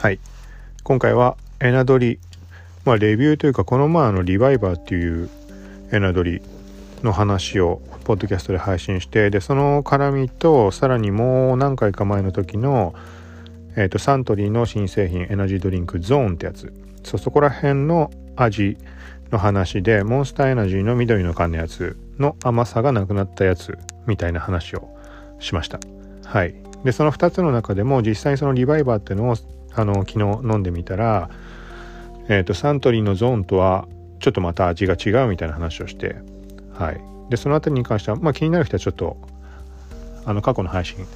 はい。今回はエナドリまあレビューというかこの前のリバイバーっていうエナドリの話をポッドキャストで配信してでその絡みとさらにもう何回か前の時の、えーと、サントリーの新製品エナジードリンクゾーンってやつ。そそこら辺の味の話でモンスターエナジーの緑の缶のやつの甘さがなくなったやつみたいな話をしました。はい。でその2つの中でも実際にそのリバイバーっていうのをあの昨日飲んでみたら、えーと、サントリーのゾーンとはちょっとまた味が違うみたいな話をしてはい。でその辺りに関しては、まあ、気になる人はちょっとあの過去の配信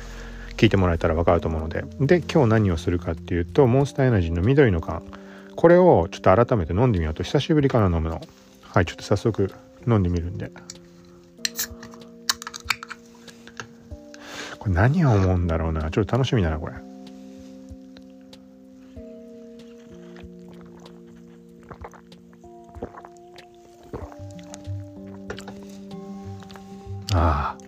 聞いてもらえたら分かると思うので。で今日何をするかっていうとモンスターエナジーの緑の缶。これをちょっと改めて飲んでみようと。久しぶりかな飲むの。はいちょっと早速飲んでみるんで。これ何を思うんだろうな。ちょっと楽しみだなこれ。ああ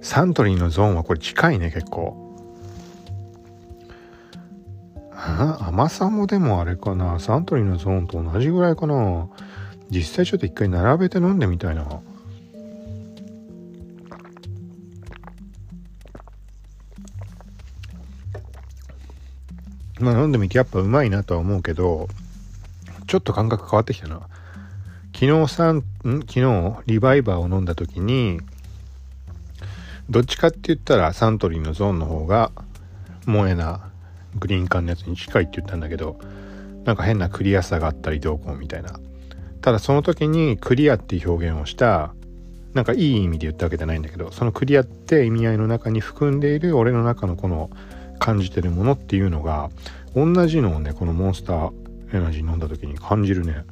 サントリーのゾーンはこれ近いね結構。甘さもでもあれかな。サントリーのゾーンと同じぐらいかな。実際ちょっと一回並べて飲んでみたいな。まあ飲んでみてやっぱうまいなとは思うけどちょっと感覚変わってきたな。昨日さんん？昨日？リバイバーを飲んだ時にどっちかって言ったらサントリーのゾーンの方が萌えなグリーン管のやつに近いって言ったんだけどなんか変なクリアさがあったりどうこうみたいな。ただその時にクリアっていう表現をしたなんかいい意味で言ったわけじゃないんだけどそのクリアって意味合いの中に含んでいる俺の中のこの感じてるものっていうのが同じのをねこのモンスターエナジー飲んだ時に感じるね。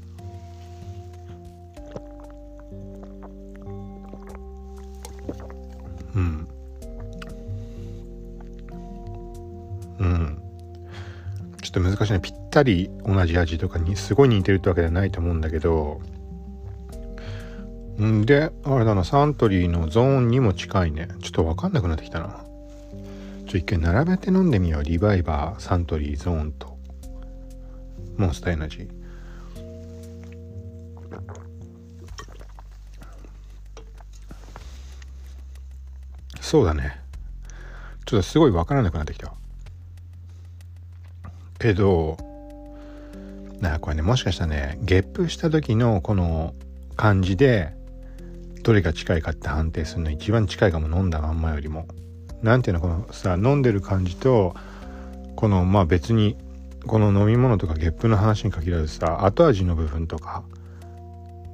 ょっと難しいね。ぴったり同じ味とかにすごい似てるってわけではないと思うんだけど。んであれだなサントリーのゾーンにも近いね。ちょっと分かんなくなってきたな。ちょ一回並べて飲んでみよう。リバイバーサントリーゾーンと。モンスターエナジー。そうだね。ちょっとすごい分からなくなってきた。けどなこれねもしかしたらねゲップした時のこの感じでどれが近いかって判定するの一番近いかも飲んだまんまよりも。何ていうのこのさ飲んでる感じとこのまあ別にこの飲み物とかゲップの話に限らずさ後味の部分とか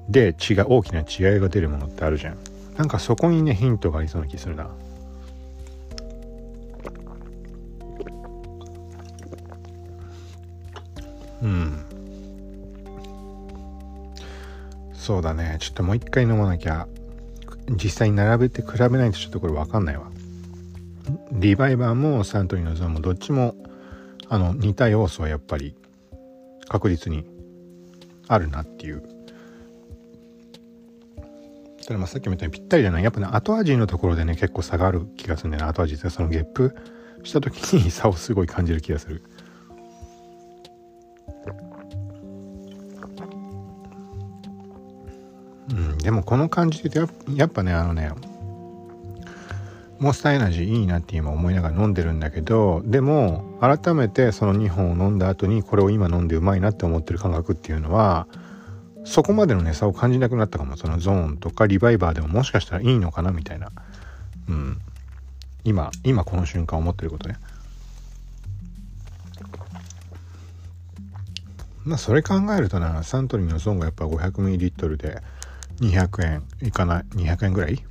で違う大きな違いが出るものってあるじゃん。なんかそこにねヒントがありそうな気するな。うん。そうだね。ちょっともう一回飲まなきゃ。実際に並べて比べないとちょっとこれ分かんないわ。リバイバーもサントリーのゾーンもどっちもあの似た要素はやっぱり確実にあるなっていう。ただまあさっきも言ったようにぴったりじゃない。やっぱね後味のところでね結構差がある気がするんだよね後味ってそのゲップした時に差をすごい感じる気がする。でもこの感じでやっぱねあのねモンスターエナジーいいなって今思いながら飲んでるんだけどでも改めてその2本を飲んだ後にこれを今飲んでうまいなって思ってる感覚っていうのはそこまでのね差を感じなくなったかも。そのゾーンとかリバイバーでももしかしたらいいのかなみたいな。うん。今今この瞬間思ってることね。まあそれ考えるとなサントリーのゾーンがやっぱ 500ml で200円いかない。200円ぐらい？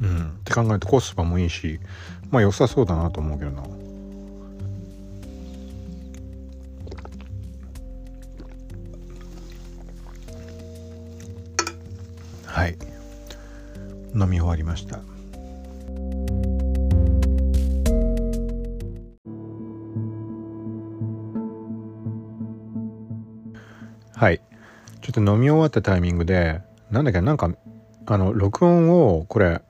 うん、って考えるとコスパもいいしまあ良さそうだなと思うけどな。はい。飲み終わりました。はい。ょっと飲み終わったタイミングでなんだっけなんかあの録音をこれ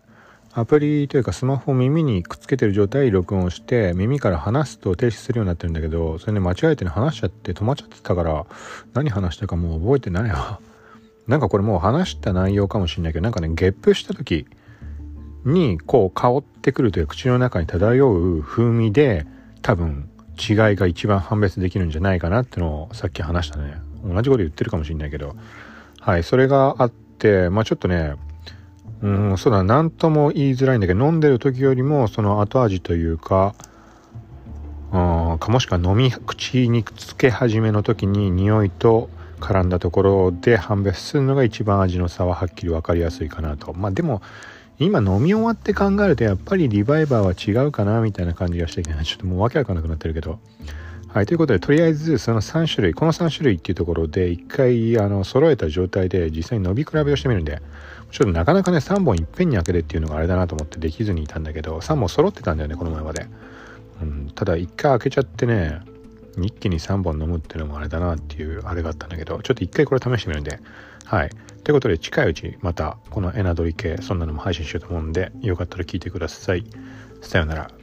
アプリというかスマホを耳にくっつけてる状態で録音して耳から話すと停止するようになってるんだけどそれね間違えてね話しちゃって止まっちゃってたから何話したかもう覚えてないわ。なんかこれもう話した内容かもしれないけどなんかねゲップした時にこう香ってくるという口の中に漂う風味で多分違いが一番判別できるんじゃないかなってのをさっき話したね。同じこと言ってるかもしれないけど。はいそれがあってまあちょっとねうんそうだ何とも言いづらいんだけど飲んでる時よりもその後味というかうんかもしくは飲み口につけ始めの時に匂いと絡んだところで判別するのが一番味の差ははっきり分かりやすいかなと。まあでも今飲み終わって考えるとやっぱりリバイバーは違うかなみたいな感じがしてきてちょっともうわけわかんなくなってるけど。はいということでとりあえずその3種類この3種類っていうところで一回あの揃えた状態で実際に伸び比べをしてみるんでちょっとなかなかね3本いっぺんに開けるっていうのがあれだなと思ってできずにいたんだけど3本揃ってたんだよねこの前まで、うん、ただ1回開けちゃってね一気に3本飲むっていうのもあれだなっていうあれがあったんだけどちょっと1回これ試してみるんで。はい。ということで近いうちまたこのエナドリ系そんなのも配信しようと思うんでよかったら聞いてください。さようなら。